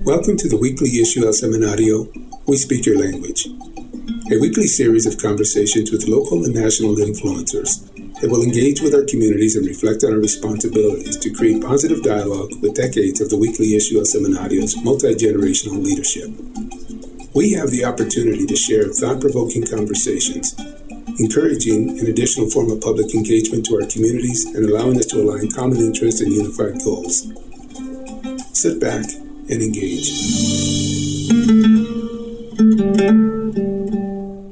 Welcome to the weekly issue El Seminario, We Speak Your Language, a weekly series of conversations with local and national influencers that will engage with our communities and reflect on our responsibilities to create positive dialogue with decades of the weekly issue El Seminario's multi generational leadership. We have the opportunity to share thought provoking conversations, encouraging an additional form of public engagement to our communities and allowing us to align common interests and unified goals. Sit back and engage.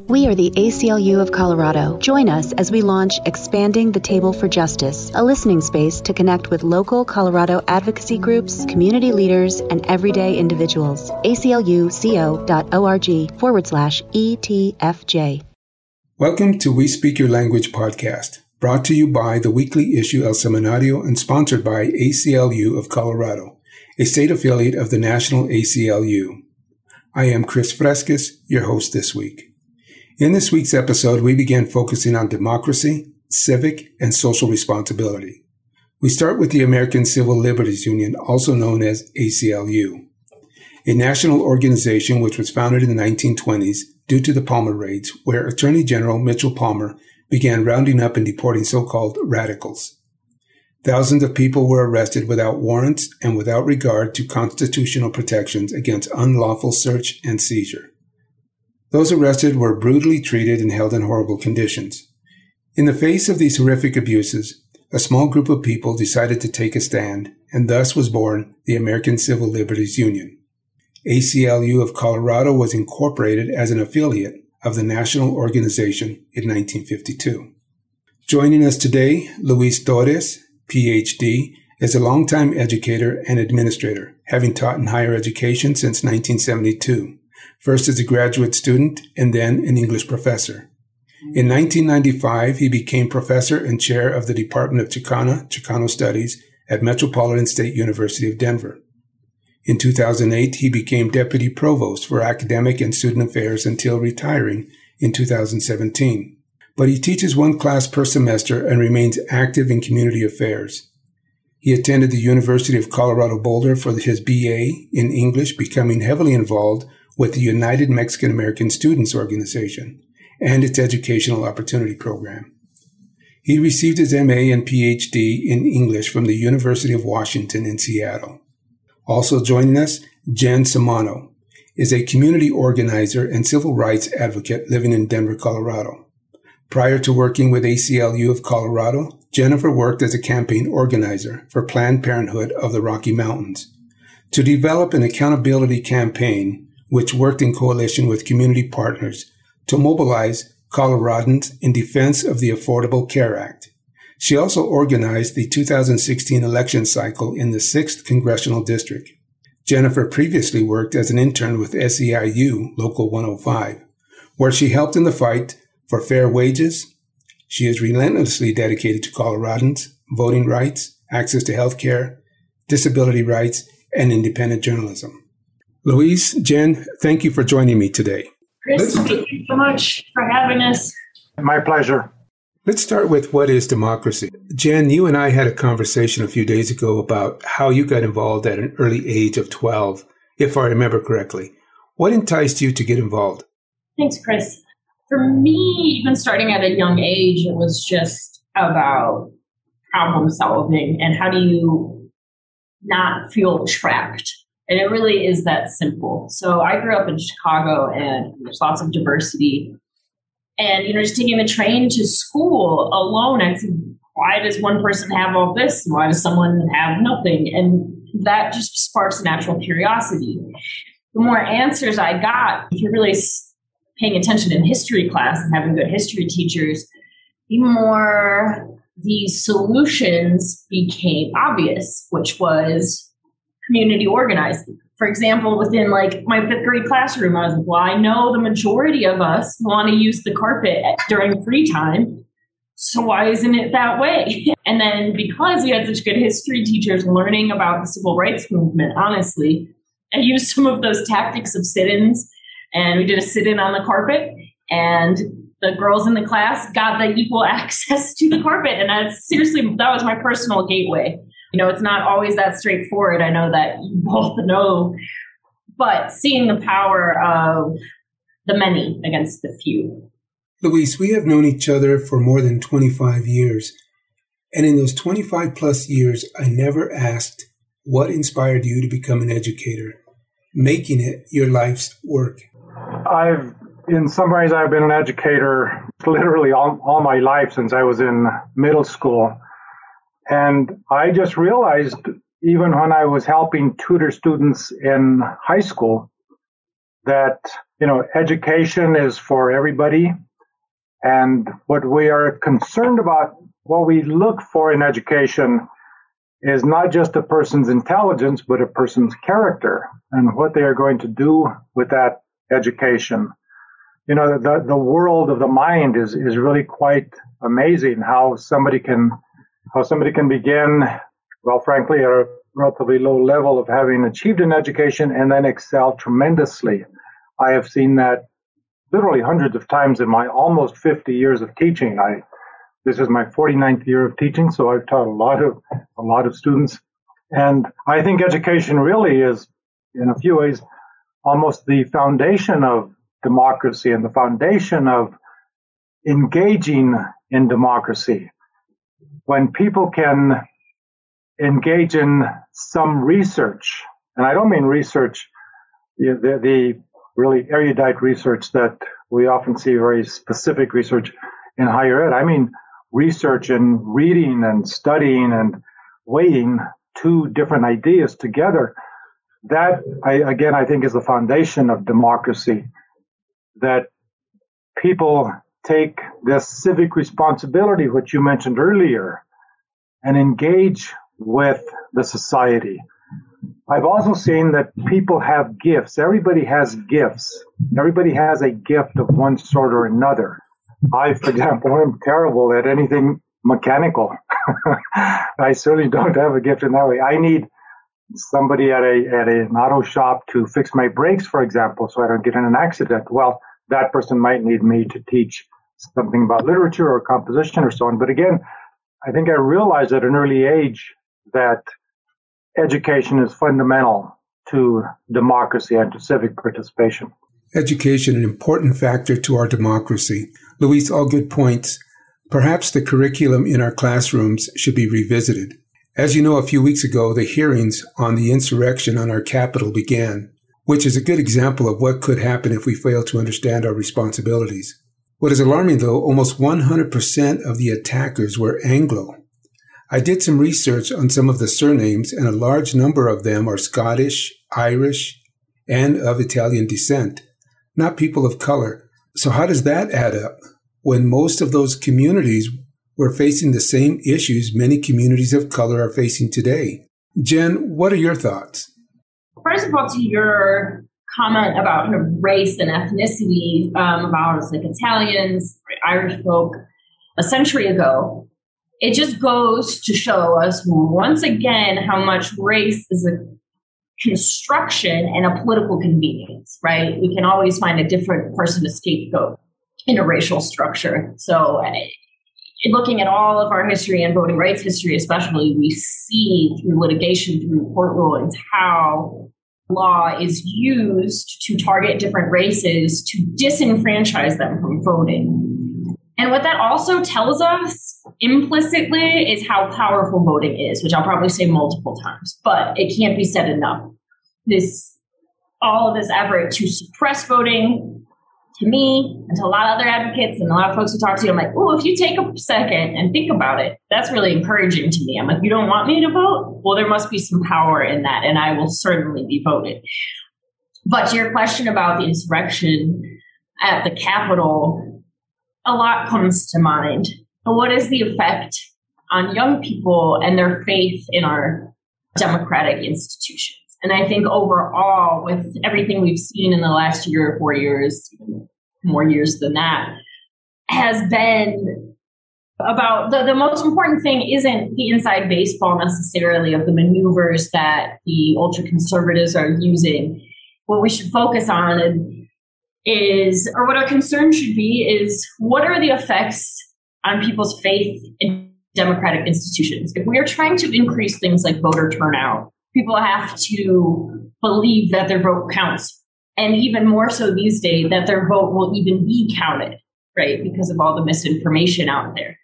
We are the ACLU of Colorado. Join us as we launch Expanding the Table for Justice, a listening space to connect with local Colorado advocacy groups, community leaders, and everyday individuals. acluco.org forward slash ETFJ. Welcome to We Speak Your Language podcast, brought to you by the weekly issue El Seminario and sponsored by ACLU of Colorado, a state affiliate of the National ACLU. I am Chris Frescas, your host this week. In this week's episode, we begin focusing on democracy, civic, and social responsibility. We start with the American Civil Liberties Union, also known as ACLU, a national organization which was founded in the 1920s due to the Palmer raids, where Attorney General Mitchell Palmer began rounding up and deporting so-called radicals. Thousands of people were arrested without warrants and without regard to constitutional protections against unlawful search and seizure. Those arrested were brutally treated and held in horrible conditions. In the face of these horrific abuses, a small group of people decided to take a stand, and thus was born the American Civil Liberties Union. ACLU of Colorado was incorporated as an affiliate of the national organization in 1952. Joining us today, Luis Torres, PhD, is a longtime educator and administrator, having taught in higher education since 1972 first as a graduate student and then an English professor. In 1995, he became professor and chair of the Department of Chicana, Chicano Studies at Metropolitan State University of Denver. In 2008, he became deputy provost for academic and student affairs until retiring in 2017. But he teaches one class per semester and remains active in community affairs. He attended the University of Colorado Boulder for his BA in English, becoming heavily involved with the United Mexican American Students Organization and its Educational Opportunity Program. He received his MA and PhD in English from the University of Washington in Seattle. Also joining us, Jen Samano is a community organizer and civil rights advocate living in Denver, Colorado. Prior to working with ACLU of Colorado, Jennifer worked as a campaign organizer for Planned Parenthood of the Rocky Mountains to develop an accountability campaign which worked in coalition with community partners to mobilize Coloradans in defense of the Affordable Care Act. She also organized the 2016 election cycle in the 6th Congressional District. Jennifer previously worked as an intern with SEIU Local 105, where she helped in the fight for fair wages. She is relentlessly dedicated to Coloradans, voting rights, access to health care, disability rights, and independent journalism. Luis, Jen, thank you for joining me today. Chris, thank you so much for having us. My pleasure. Let's start with what is democracy. Jen, you and I had a conversation a few days ago about how you got involved at an early age of 12, if I remember correctly. What enticed you to get involved? Thanks, Chris. For me, even starting at a young age, it was just about problem solving and how do you not feel trapped and it really is that simple. So I grew up in Chicago and there's lots of diversity. And, you know, just taking the train to school alone, I'd say, why does one person have all this? Why does someone have nothing? And that just sparks natural curiosity. The more answers I got, if you're really paying attention in history class and having good history teachers, the more these solutions became obvious, which was community organizing. For example, within like my fifth grade classroom, I was like, well, I know the majority of us want to use the carpet during free time. So why isn't it that way? And then because we had such good history teachers learning about the civil rights movement, honestly, I used some of those tactics of sit-ins and we did a sit-in on the carpet and the girls in the class got the equal access to the carpet. And that's seriously, that was my personal gateway you know, it's not always that straightforward. I know that you both know but seeing the power of the many against the few. Luis, we have known each other for more than 25 years. And in those 25 plus years, I never asked what inspired you to become an educator, making it your life's work. I've, in some ways, I've been an educator literally all, all my life since I was in middle school. And I just realized, even when I was helping tutor students in high school, that, you know, education is for everybody. And what we are concerned about, what we look for in education is not just a person's intelligence, but a person's character and what they are going to do with that education. You know, the, the world of the mind is, is really quite amazing how somebody can, how somebody can begin, well, frankly, at a relatively low level of having achieved an education and then excel tremendously. I have seen that literally hundreds of times in my almost 50 years of teaching. I this is my 49th year of teaching, so I've taught a lot of a lot of students, and I think education really is, in a few ways, almost the foundation of democracy and the foundation of engaging in democracy. When people can engage in some research, and I don't mean research, the, the really erudite research that we often see very specific research in higher ed. I mean research and reading and studying and weighing two different ideas together. That, I, again, I think is the foundation of democracy. That people take this civic responsibility, which you mentioned earlier, and engage with the society. I've also seen that people have gifts. Everybody has gifts. Everybody has a gift of one sort or another. I, for example, am terrible at anything mechanical. I certainly don't have a gift in that way. I need somebody at a at an auto shop to fix my brakes, for example, so I don't get in an accident. Well, that person might need me to teach something about literature or composition or so on. But again, I think I realized at an early age that education is fundamental to democracy and to civic participation. Education, an important factor to our democracy. Luis, all good points. Perhaps the curriculum in our classrooms should be revisited. As you know, a few weeks ago, the hearings on the insurrection on our capital began, which is a good example of what could happen if we fail to understand our responsibilities. What is alarming, though, almost 100% of the attackers were Anglo, I did some research on some of the surnames, and a large number of them are Scottish, Irish, and of Italian descent, not people of color. So, how does that add up when most of those communities were facing the same issues many communities of color are facing today? Jen, what are your thoughts? First of all, to your comment about kind of race and ethnicity, um, about like Italians, Irish folk, a century ago, it just goes to show us once again how much race is a construction and a political convenience, right? We can always find a different person to scapegoat in a racial structure. So, uh, looking at all of our history and voting rights history, especially, we see through litigation, through court rulings, how law is used to target different races to disenfranchise them from voting. And what that also tells us implicitly is how powerful voting is, which I'll probably say multiple times, but it can't be said enough. This, all of this effort to suppress voting to me and to a lot of other advocates and a lot of folks who talk to you, I'm like, oh, if you take a second and think about it, that's really encouraging to me. I'm like, you don't want me to vote? Well, there must be some power in that, and I will certainly be voted. But to your question about the insurrection at the Capitol, a lot comes to mind. But what is the effect on young people and their faith in our democratic institutions? And I think overall, with everything we've seen in the last year or four years, more years than that, has been about the, the most important thing isn't the inside baseball necessarily of the maneuvers that the ultra conservatives are using. What we should focus on is, or what our concern should be, is what are the effects on people's faith in democratic institutions? If we are trying to increase things like voter turnout People have to believe that their vote counts. And even more so these days, that their vote will even be counted, right? Because of all the misinformation out there.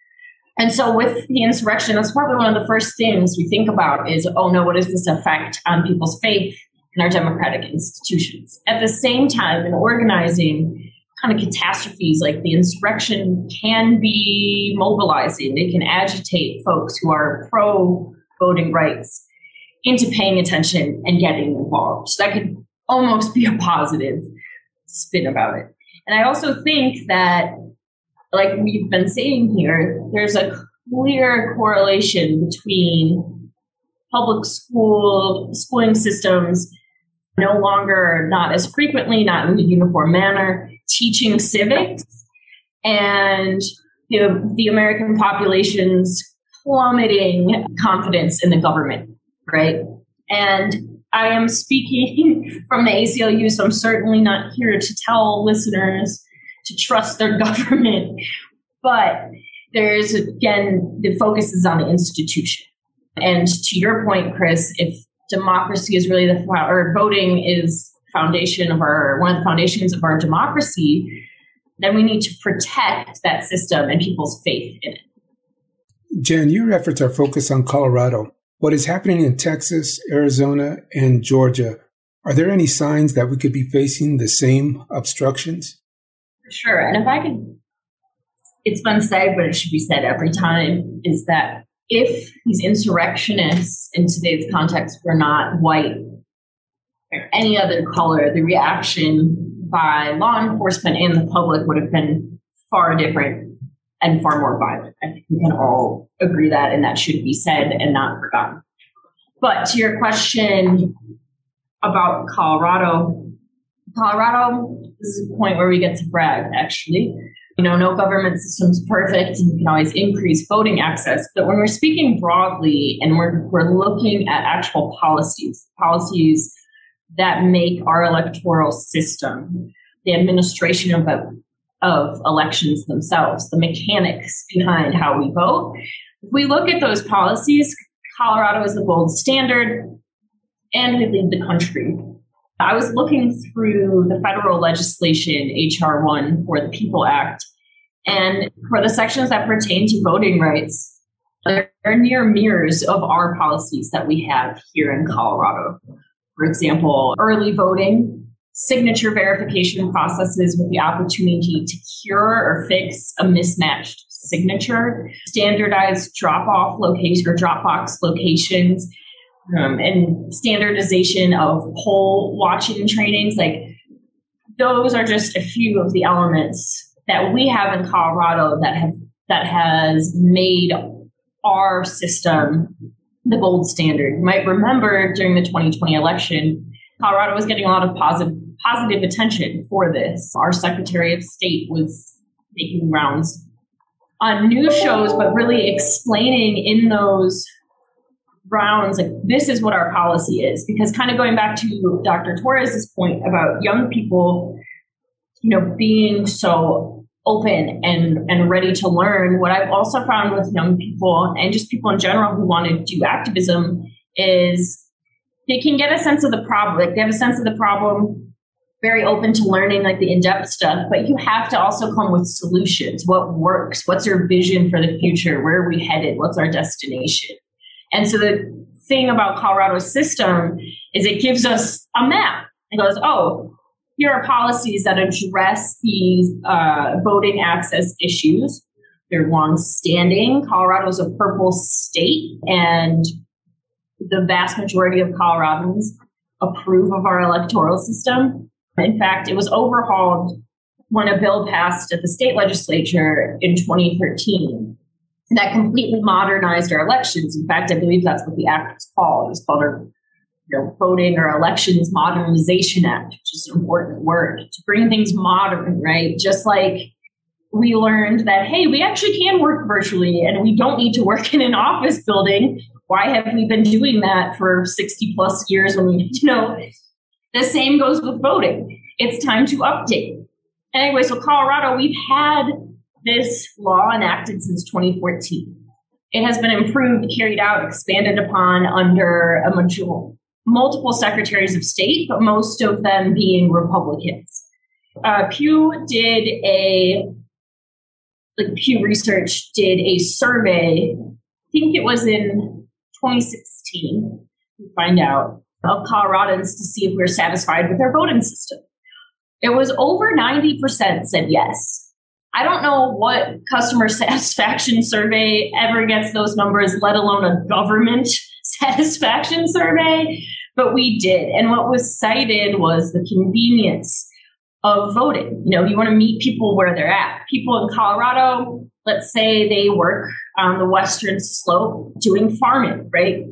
And so with the insurrection, that's probably one of the first things we think about is, oh no, what does this affect on people's faith in our democratic institutions? At the same time, in organizing kind of catastrophes like the insurrection can be mobilizing. They can agitate folks who are pro voting rights into paying attention and getting involved. So that could almost be a positive spin about it. And I also think that like we've been saying here, there's a clear correlation between public school schooling systems no longer not as frequently, not in a uniform manner, teaching civics and know, the American population's plummeting confidence in the government, right? And I am speaking from the ACLU, so I'm certainly not here to tell listeners to trust their government. But there's again, the focus is on the institution. And to your point, Chris, if democracy is really the or voting is foundation of our one of the foundations of our democracy, then we need to protect that system and people's faith in it. Jen, your efforts are focused on Colorado. What is happening in Texas, Arizona, and Georgia? Are there any signs that we could be facing the same obstructions? Sure. And if I could, it's been said, but it should be said every time, is that if these insurrectionists in today's context were not white or any other color, the reaction by law enforcement and the public would have been far different and far more violent. I think we can all agree that, and that should be said and not forgotten. But to your question about Colorado, Colorado is a point where we get to brag, actually. You know, no government system is perfect and you can always increase voting access. But when we're speaking broadly and we're, we're looking at actual policies, policies that make our electoral system, the administration of, of elections themselves, the mechanics behind how we vote, if we look at those policies, Colorado is the gold standard and we lead the country I was looking through the federal legislation, H.R. 1 for the People Act, and for the sections that pertain to voting rights, they're near mirrors of our policies that we have here in Colorado. For example, early voting, signature verification processes with the opportunity to cure or fix a mismatched signature, standardized drop off location or Dropbox locations, um, and standardization of poll watching trainings. Like those are just a few of the elements that we have in Colorado that have that has made our system the gold standard. You might remember during the 2020 election, Colorado was getting a lot of positive positive attention for this. Our Secretary of State was making rounds on news shows, but really explaining in those rounds like this is what our policy is because kind of going back to dr torres's point about young people you know being so open and and ready to learn what i've also found with young people and just people in general who want to do activism is they can get a sense of the problem like they have a sense of the problem very open to learning like the in-depth stuff but you have to also come with solutions what works what's your vision for the future where are we headed what's our destination and so the thing about Colorado's system is it gives us a map. It goes, oh, here are policies that address these uh, voting access issues. They're long-standing. Colorado is a purple state, and the vast majority of Coloradans approve of our electoral system. In fact, it was overhauled when a bill passed at the state legislature in 2013 and that completely modernized our elections. In fact, I believe that's what the act was called. It was called our you know, Voting or Elections Modernization Act, which is an important word to bring things modern, right? Just like we learned that, hey, we actually can work virtually and we don't need to work in an office building. Why have we been doing that for 60 plus years when we, you know, the same goes with voting. It's time to update. Anyway, so Colorado, we've had this law enacted since 2014. It has been improved, carried out, expanded upon under a major, multiple secretaries of state, but most of them being Republicans. Uh, Pew did a like Pew Research did a survey. I think it was in 2016. To find out of Coloradans to see if we are satisfied with our voting system. It was over 90% said yes. I don't know what customer satisfaction survey ever gets those numbers, let alone a government satisfaction survey, but we did. And what was cited was the convenience of voting. You know, you want to meet people where they're at. People in Colorado, let's say they work on the western slope doing farming, right?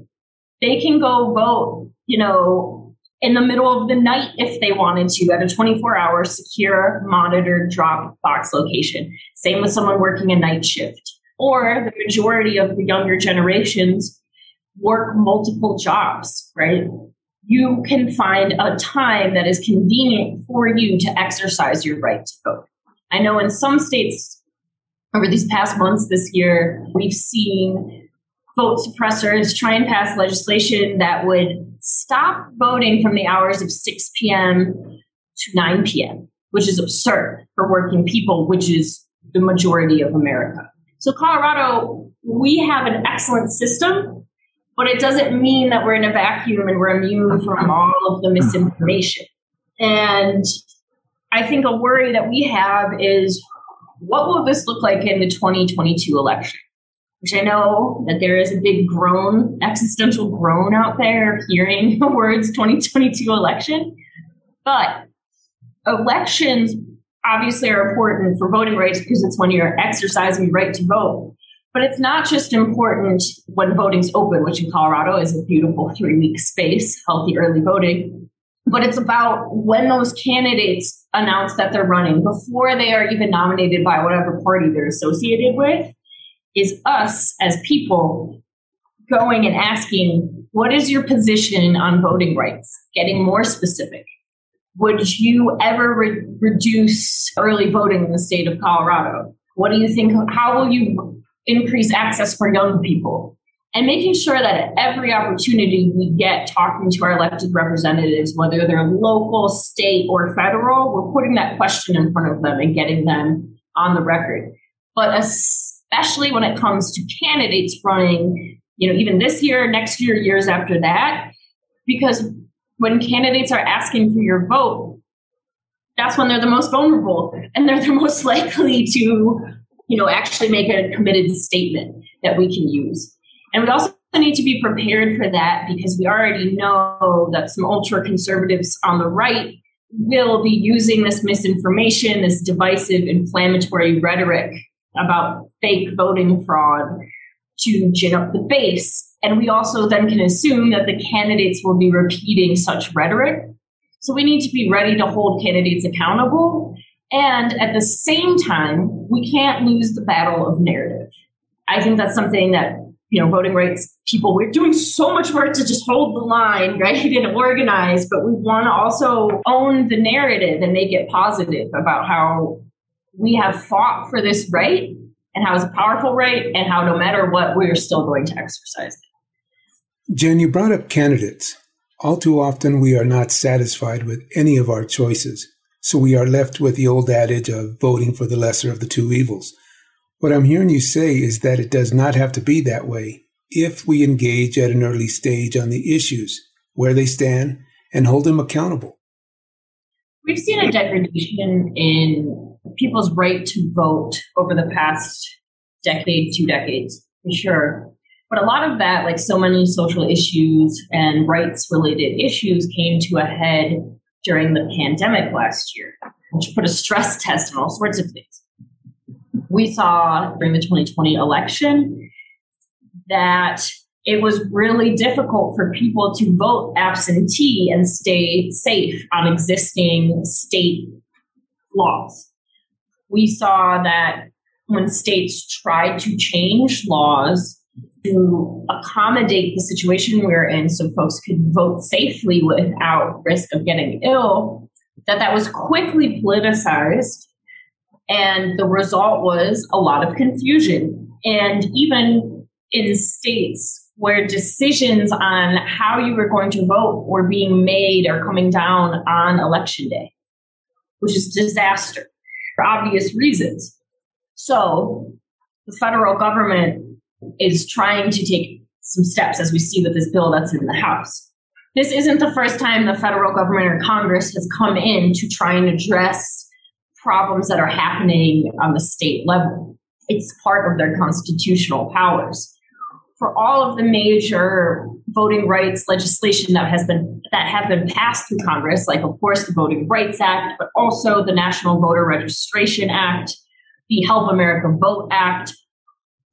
They can go vote, you know, in the middle of the night if they wanted to at a 24 hour secure monitored drop box location. Same with someone working a night shift. Or the majority of the younger generations work multiple jobs, right? You can find a time that is convenient for you to exercise your right to vote. I know in some states over these past months this year, we've seen vote suppressors try and pass legislation that would stop voting from the hours of 6 p.m. to 9 p.m., which is absurd for working people, which is the majority of America. So, Colorado, we have an excellent system, but it doesn't mean that we're in a vacuum and we're immune from all of the misinformation. And I think a worry that we have is what will this look like in the 2022 election? Which I know that there is a big groan, existential groan out there hearing the words 2022 election. But elections obviously are important for voting rights because it's when you're exercising your right to vote. But it's not just important when voting's open, which in Colorado is a beautiful three week space, healthy early voting. But it's about when those candidates announce that they're running before they are even nominated by whatever party they're associated with is us as people going and asking, what is your position on voting rights? Getting more specific. Would you ever re- reduce early voting in the state of Colorado? What do you think? How will you increase access for young people? And making sure that at every opportunity we get talking to our elected representatives, whether they're local, state, or federal, we're putting that question in front of them and getting them on the record. But especially when it comes to candidates running, you know, even this year, next year, years after that, because when candidates are asking for your vote, that's when they're the most vulnerable and they're the most likely to, you know, actually make a committed statement that we can use. And we also need to be prepared for that because we already know that some ultra conservatives on the right will be using this misinformation, this divisive, inflammatory rhetoric about fake voting fraud to gin up the base. And we also then can assume that the candidates will be repeating such rhetoric. So we need to be ready to hold candidates accountable. And at the same time, we can't lose the battle of narrative. I think that's something that, you know, voting rights people, we're doing so much work to just hold the line, right, and organize, but we want to also own the narrative and make it positive about how we have fought for this right and how it's a powerful right and how no matter what, we're still going to exercise it. Jen, you brought up candidates. All too often, we are not satisfied with any of our choices. So we are left with the old adage of voting for the lesser of the two evils. What I'm hearing you say is that it does not have to be that way if we engage at an early stage on the issues, where they stand, and hold them accountable. We've seen a degradation in people's right to vote over the past decade, two decades, for sure. But a lot of that, like so many social issues and rights related issues, came to a head during the pandemic last year, which put a stress test on all sorts of things. We saw during the 2020 election that it was really difficult for people to vote absentee and stay safe on existing state laws we saw that when states tried to change laws to accommodate the situation we we're in so folks could vote safely without risk of getting ill, that that was quickly politicized. And the result was a lot of confusion. And even in states where decisions on how you were going to vote were being made or coming down on election day, which is disaster for obvious reasons. So the federal government is trying to take some steps, as we see with this bill that's in the House. This isn't the first time the federal government or Congress has come in to try and address problems that are happening on the state level. It's part of their constitutional powers. For all of the major voting rights legislation that has been that have been passed through Congress, like of course the Voting Rights Act, but also the National Voter Registration Act, the Help America Vote Act,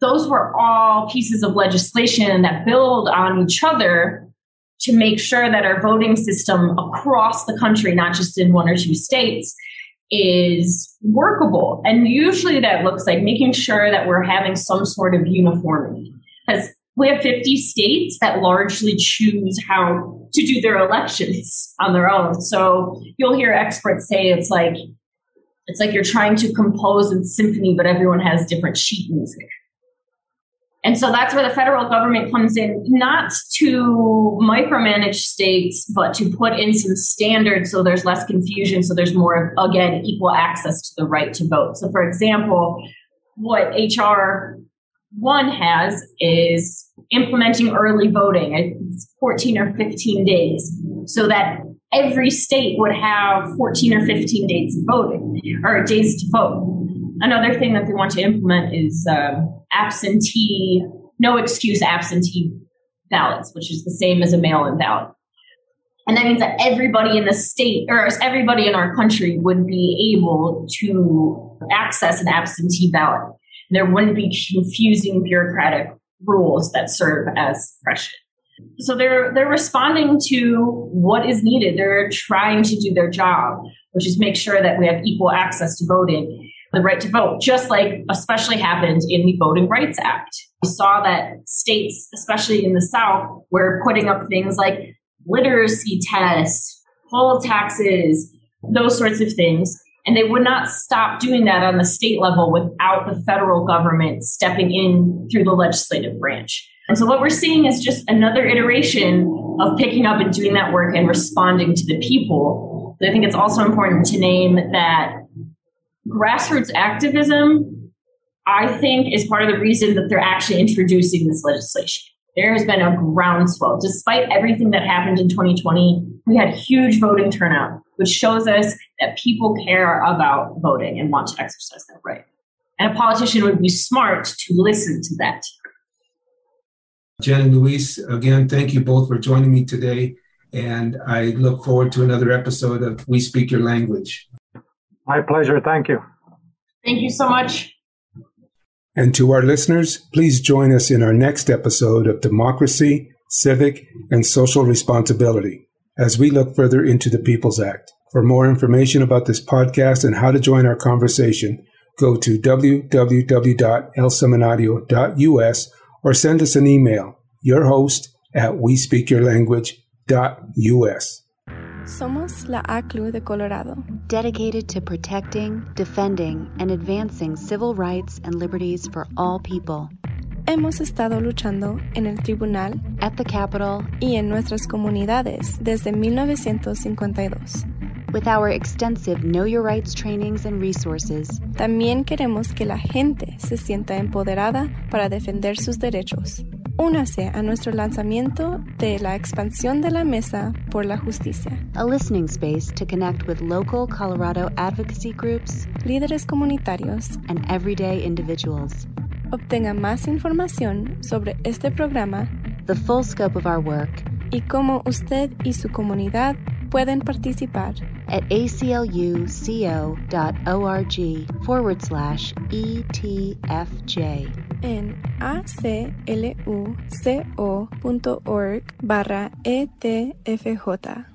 those were all pieces of legislation that build on each other to make sure that our voting system across the country, not just in one or two states, is workable. And usually that looks like making sure that we're having some sort of uniformity. Because we have 50 states that largely choose how to do their elections on their own. So you'll hear experts say it's like it's like you're trying to compose a symphony, but everyone has different sheet music. And so that's where the federal government comes in, not to micromanage states, but to put in some standards so there's less confusion, so there's more, again, equal access to the right to vote. So, for example, what HR 1 has is implementing early voting. It's 14 or 15 days, so that every state would have 14 or 15 days of voting or days to vote. Another thing that they want to implement is um, absentee, no excuse absentee ballots, which is the same as a mail in ballot. And that means that everybody in the state or everybody in our country would be able to access an absentee ballot. There wouldn't be confusing bureaucratic rules that serve as pressure. So they're they're responding to what is needed. They're trying to do their job, which is make sure that we have equal access to voting the right to vote, just like especially happened in the Voting Rights Act. We saw that states, especially in the South, were putting up things like literacy tests, poll taxes, those sorts of things. And they would not stop doing that on the state level without the federal government stepping in through the legislative branch. And so what we're seeing is just another iteration of picking up and doing that work and responding to the people. But I think it's also important to name that grassroots activism, I think, is part of the reason that they're actually introducing this legislation. There has been a groundswell. Despite everything that happened in 2020, we had huge voting turnout, which shows us that people care about voting and want to exercise that right. And a politician would be smart to listen to that. Jen and Luis, again, thank you both for joining me today. And I look forward to another episode of We Speak Your Language. My pleasure. Thank you. Thank you so much. And to our listeners, please join us in our next episode of Democracy, Civic, and Social Responsibility as we look further into the People's Act. For more information about this podcast and how to join our conversation, go to www.elseminario.us or send us an email, your host at we speak your language.us. Somos la ACLU de Colorado, dedicated to protecting, defending, and advancing civil rights and liberties for all people. Hemos estado luchando en el tribunal, at the Capitol, y en nuestras comunidades desde 1952. With our extensive Know Your Rights trainings and resources, también queremos que la gente se sienta empoderada para defender sus derechos. Únase a nuestro lanzamiento de la expansión de la Mesa por la Justicia. A listening space to connect with local Colorado advocacy groups, líderes comunitarios, and everyday individuals. Obtenga más información sobre este programa, the full scope of our work, y cómo usted y su comunidad pueden participar at acluco.org forward slash ETFJ. En acluco.org barra ETFJ.